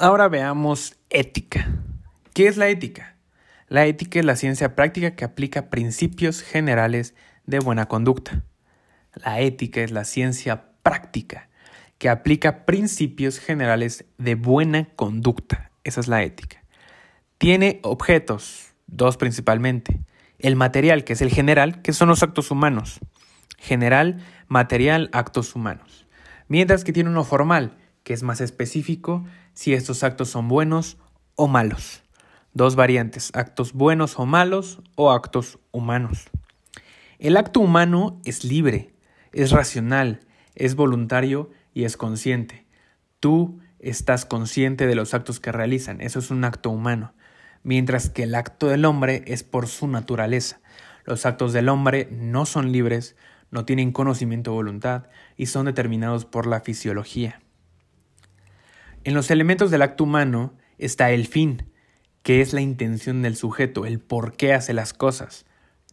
Ahora veamos ética. ¿Qué es la ética? La ética es la ciencia práctica que aplica principios generales de buena conducta. La ética es la ciencia práctica que aplica principios generales de buena conducta. Esa es la ética. Tiene objetos, dos principalmente. El material, que es el general, que son los actos humanos. General, material, actos humanos. Mientras que tiene uno formal, que es más específico si estos actos son buenos o malos. Dos variantes, actos buenos o malos o actos humanos. El acto humano es libre, es racional, es voluntario y es consciente. Tú estás consciente de los actos que realizan, eso es un acto humano, mientras que el acto del hombre es por su naturaleza. Los actos del hombre no son libres, no tienen conocimiento o voluntad y son determinados por la fisiología. En los elementos del acto humano está el fin, que es la intención del sujeto, el por qué hace las cosas.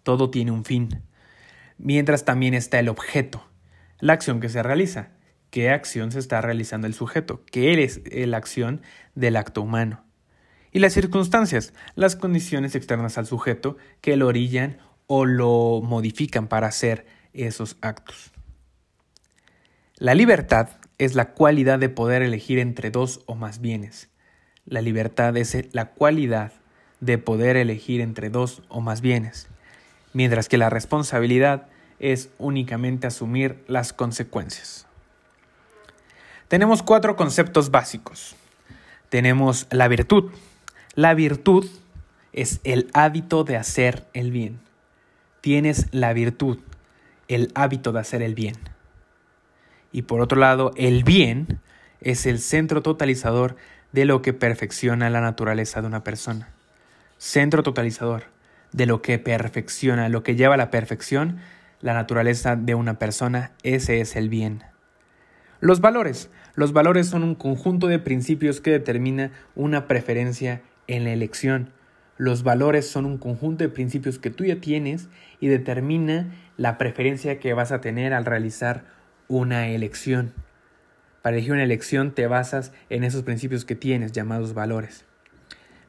Todo tiene un fin. Mientras también está el objeto, la acción que se realiza. ¿Qué acción se está realizando el sujeto? ¿Qué es la acción del acto humano? Y las circunstancias, las condiciones externas al sujeto que lo orillan o lo modifican para hacer esos actos. La libertad es la cualidad de poder elegir entre dos o más bienes. La libertad es la cualidad de poder elegir entre dos o más bienes, mientras que la responsabilidad es únicamente asumir las consecuencias. Tenemos cuatro conceptos básicos. Tenemos la virtud. La virtud es el hábito de hacer el bien. Tienes la virtud, el hábito de hacer el bien. Y por otro lado, el bien es el centro totalizador de lo que perfecciona la naturaleza de una persona. Centro totalizador de lo que perfecciona, lo que lleva a la perfección la naturaleza de una persona, ese es el bien. Los valores. Los valores son un conjunto de principios que determina una preferencia en la elección. Los valores son un conjunto de principios que tú ya tienes y determina la preferencia que vas a tener al realizar una elección. Para elegir una elección te basas en esos principios que tienes llamados valores.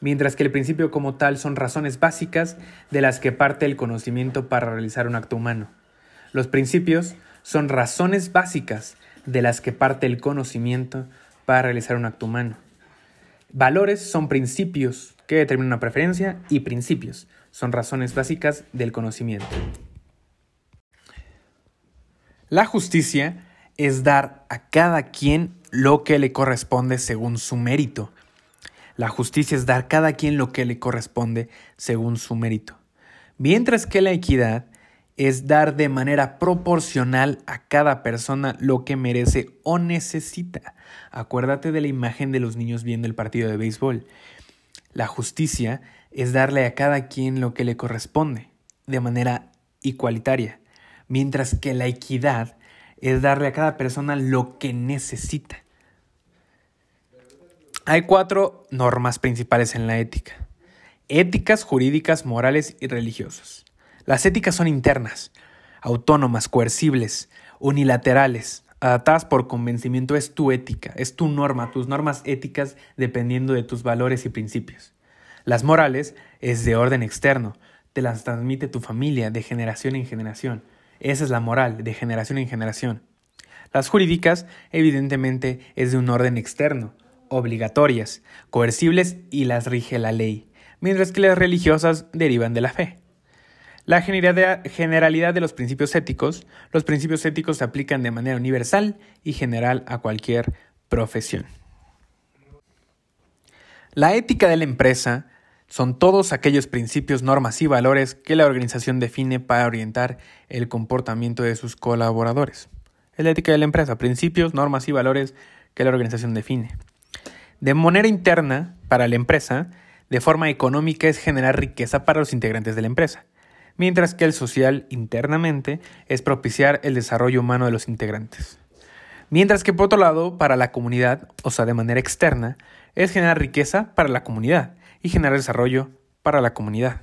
Mientras que el principio como tal son razones básicas de las que parte el conocimiento para realizar un acto humano. Los principios son razones básicas de las que parte el conocimiento para realizar un acto humano. Valores son principios que determinan una preferencia y principios son razones básicas del conocimiento. La justicia es dar a cada quien lo que le corresponde según su mérito. La justicia es dar a cada quien lo que le corresponde según su mérito. Mientras que la equidad es dar de manera proporcional a cada persona lo que merece o necesita. Acuérdate de la imagen de los niños viendo el partido de béisbol. La justicia es darle a cada quien lo que le corresponde, de manera igualitaria, mientras que la equidad es darle a cada persona lo que necesita. Hay cuatro normas principales en la ética. Éticas, jurídicas, morales y religiosas. Las éticas son internas, autónomas, coercibles, unilaterales, adaptadas por convencimiento. Es tu ética, es tu norma, tus normas éticas dependiendo de tus valores y principios. Las morales es de orden externo, te las transmite tu familia de generación en generación. Esa es la moral, de generación en generación. Las jurídicas, evidentemente, es de un orden externo, obligatorias, coercibles y las rige la ley, mientras que las religiosas derivan de la fe. La generalidad de los principios éticos. Los principios éticos se aplican de manera universal y general a cualquier profesión. La ética de la empresa son todos aquellos principios, normas y valores que la organización define para orientar el comportamiento de sus colaboradores. Es la ética de la empresa, principios, normas y valores que la organización define. De manera interna, para la empresa, de forma económica es generar riqueza para los integrantes de la empresa mientras que el social internamente es propiciar el desarrollo humano de los integrantes. Mientras que por otro lado, para la comunidad, o sea, de manera externa, es generar riqueza para la comunidad y generar desarrollo para la comunidad.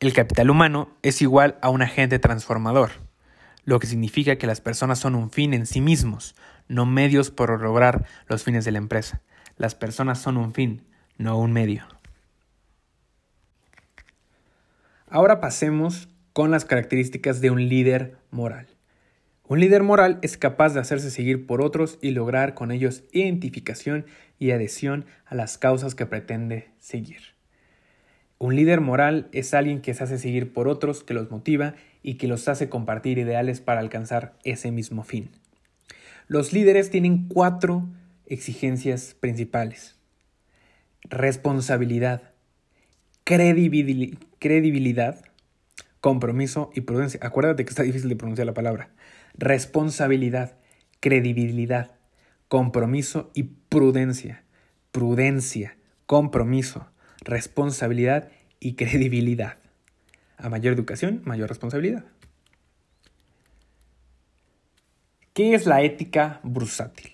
El capital humano es igual a un agente transformador, lo que significa que las personas son un fin en sí mismos, no medios por lograr los fines de la empresa. Las personas son un fin, no un medio. Ahora pasemos con las características de un líder moral. Un líder moral es capaz de hacerse seguir por otros y lograr con ellos identificación y adhesión a las causas que pretende seguir. Un líder moral es alguien que se hace seguir por otros, que los motiva y que los hace compartir ideales para alcanzar ese mismo fin. Los líderes tienen cuatro exigencias principales. Responsabilidad, credibilidad, compromiso y prudencia. Acuérdate que está difícil de pronunciar la palabra responsabilidad, credibilidad, compromiso y prudencia. Prudencia, compromiso, responsabilidad y credibilidad. A mayor educación, mayor responsabilidad. ¿Qué es la ética bursátil?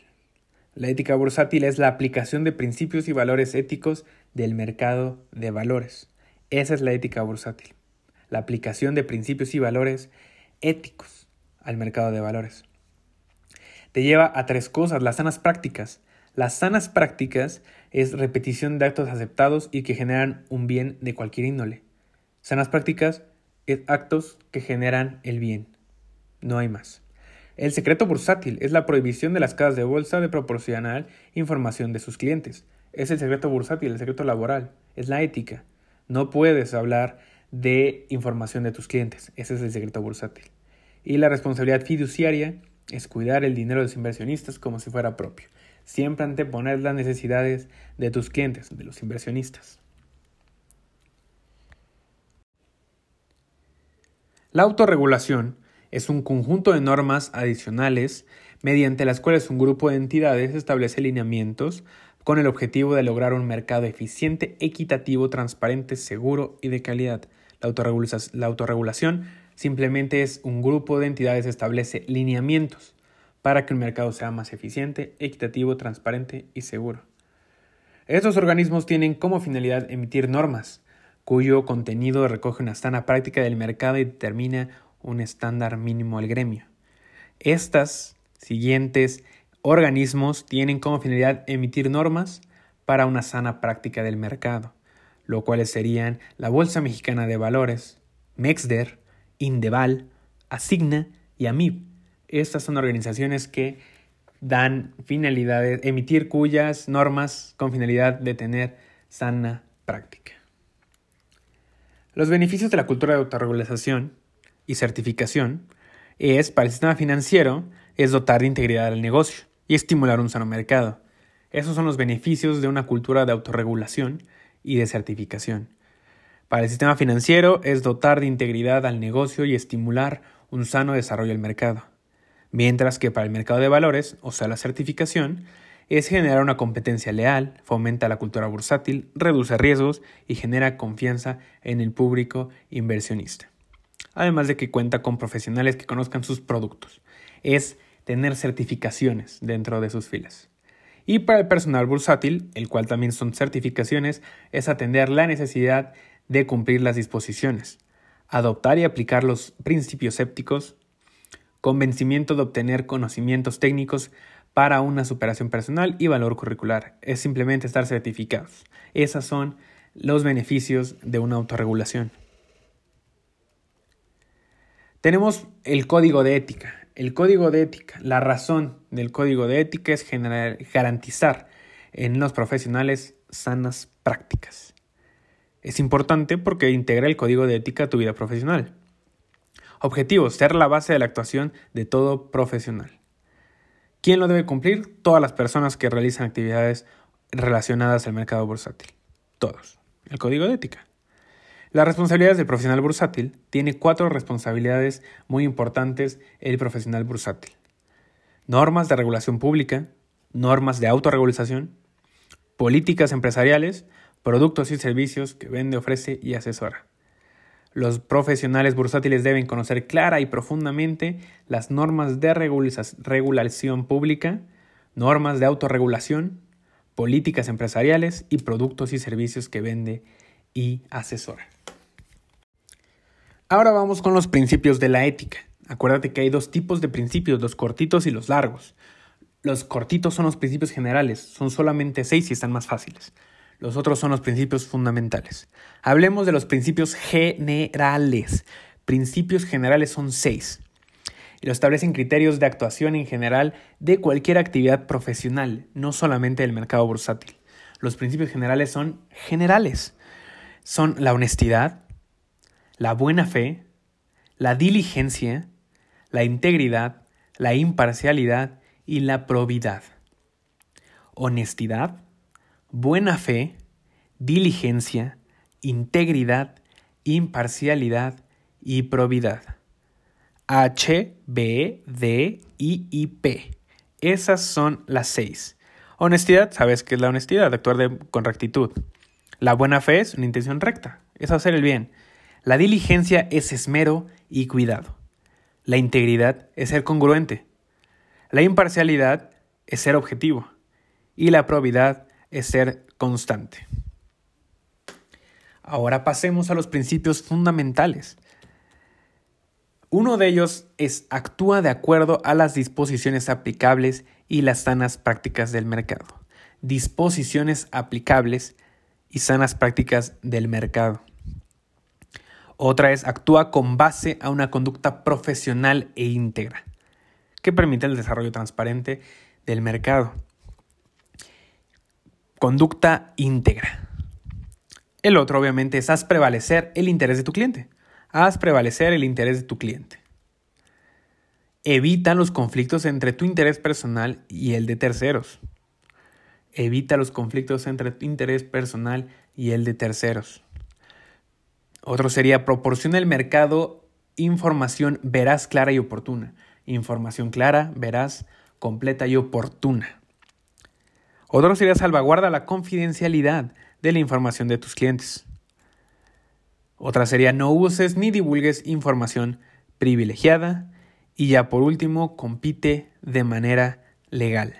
La ética bursátil es la aplicación de principios y valores éticos del mercado de valores. Esa es la ética bursátil. La aplicación de principios y valores éticos al mercado de valores. Te lleva a tres cosas, las sanas prácticas. Las sanas prácticas es repetición de actos aceptados y que generan un bien de cualquier índole. Sanas prácticas es actos que generan el bien. No hay más. El secreto bursátil es la prohibición de las casas de bolsa de proporcionar información de sus clientes. Es el secreto bursátil, el secreto laboral, es la ética. No puedes hablar de información de tus clientes. Ese es el secreto bursátil. Y la responsabilidad fiduciaria es cuidar el dinero de los inversionistas como si fuera propio. Siempre anteponer las necesidades de tus clientes, de los inversionistas. La autorregulación es un conjunto de normas adicionales mediante las cuales un grupo de entidades establece lineamientos con el objetivo de lograr un mercado eficiente, equitativo, transparente, seguro y de calidad. La, autorregulación Simplemente es un grupo de entidades establece lineamientos para que el mercado sea más eficiente, equitativo, transparente y seguro. Estos organismos tienen como finalidad emitir normas, cuyo contenido recoge una sana práctica del mercado y determina un estándar mínimo al gremio. Estas siguientes organismos tienen como finalidad emitir normas para una sana práctica del mercado, lo cuales serían la Bolsa Mexicana de Valores, MEXDER, Indeval, Asigna y AMIB. Estas son organizaciones que dan finalidades, emitir cuyas normas con finalidad de tener sana práctica. Los beneficios de la cultura de autorregulación y certificación es, para el sistema financiero, es dotar de integridad al negocio y estimular un sano mercado. Esos son los beneficios de una cultura de autorregulación y de certificación. Para el sistema financiero es dotar de integridad al negocio y estimular un sano desarrollo del mercado. Mientras que para el mercado de valores, o sea la certificación, es generar una competencia leal, fomenta la cultura bursátil, reduce riesgos y genera confianza en el público inversionista. Además de que cuenta con profesionales que conozcan sus productos. Es tener certificaciones dentro de sus filas. Y para el personal bursátil, el cual también son certificaciones, es atender la necesidad de cumplir las disposiciones, adoptar y aplicar los principios sépticos, convencimiento de obtener conocimientos técnicos para una superación personal y valor curricular. Es simplemente estar certificados. Esos son los beneficios de una autorregulación. Tenemos el código de ética. El código de ética, la razón del código de ética es garantizar en los profesionales sanas prácticas. Es importante porque integra el código de ética a tu vida profesional. Objetivo, ser la base de la actuación de todo profesional. ¿Quién lo debe cumplir? Todas las personas que realizan actividades relacionadas al mercado bursátil. Todos. El código de ética. Las responsabilidades del profesional bursátil tiene cuatro responsabilidades muy importantes el profesional bursátil. Normas de regulación pública, normas de autorregulación, políticas empresariales, productos y servicios que vende, ofrece y asesora. Los profesionales bursátiles deben conocer clara y profundamente las normas de regulación pública, normas de autorregulación, políticas empresariales y productos y servicios que vende y asesora. Ahora vamos con los principios de la ética. Acuérdate que hay dos tipos de principios, los cortitos y los largos. los cortitos son los principios generales, son solamente seis y están más fáciles. Los otros son los principios fundamentales. Hablemos de los principios generales. Principios generales son seis y lo establecen criterios de actuación en general de cualquier actividad profesional, no solamente del mercado bursátil. Los principios generales son generales. Son la honestidad, la buena fe, la diligencia, la integridad, la imparcialidad y la probidad. Honestidad, buena fe, diligencia, integridad, imparcialidad y probidad. H, B, D, I y P. Esas son las seis. Honestidad, sabes qué es la honestidad, actuar con rectitud. La buena fe es una intención recta, es hacer el bien. La diligencia es esmero y cuidado. La integridad es ser congruente. La imparcialidad es ser objetivo. Y la probidad es ser constante. Ahora pasemos a los principios fundamentales. Uno de ellos es actúa de acuerdo a las disposiciones aplicables y las sanas prácticas del mercado. Disposiciones aplicables y sanas prácticas del mercado. Otra es actúa con base a una conducta profesional e íntegra, que permite el desarrollo transparente del mercado. Conducta íntegra. El otro obviamente es haz prevalecer el interés de tu cliente haz prevalecer el interés de tu cliente. Evita los conflictos entre tu interés personal y el de terceros. Evita los conflictos entre tu interés personal y el de terceros. Otro sería proporciona al mercado información veraz, clara y oportuna. Información clara, veraz, completa y oportuna. Otro sería salvaguarda la confidencialidad de la información de tus clientes. Otra sería no uses ni divulgues información privilegiada. Y ya por último, compite de manera legal.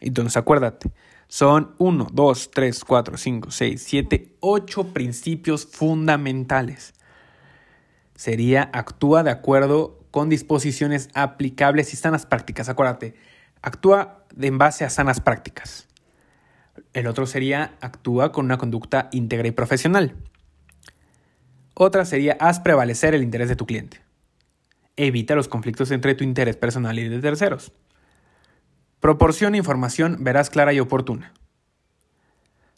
Entonces acuérdate, son 1, 2, 3, 4, 5, 6, 7, 8 principios fundamentales. Sería actúa de acuerdo con disposiciones aplicables y sanas prácticas. Acuérdate, actúa en base a sanas prácticas. El otro sería actúa con una conducta íntegra y profesional. Otra sería haz prevalecer el interés de tu cliente. Evita los conflictos entre tu interés personal y de terceros. Proporciona información veraz, clara y oportuna.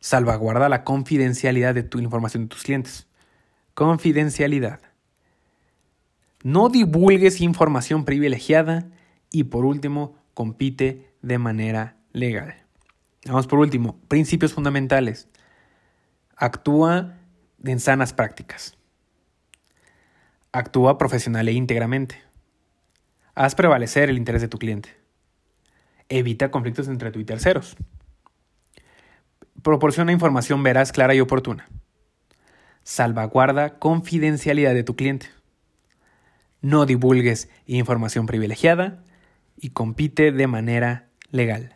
Salvaguarda la confidencialidad de tu información de tus clientes. Confidencialidad. No divulgues información privilegiada. Y por último, compite de manera legal. Vamos por último, principios fundamentales. Actúa en sanas prácticas. Actúa profesional e íntegramente. Haz prevalecer el interés de tu cliente. Evita conflictos entre tú y terceros. Proporciona información veraz, clara y oportuna. Salvaguarda confidencialidad de tu cliente. No divulgues información privilegiada y compite de manera legal.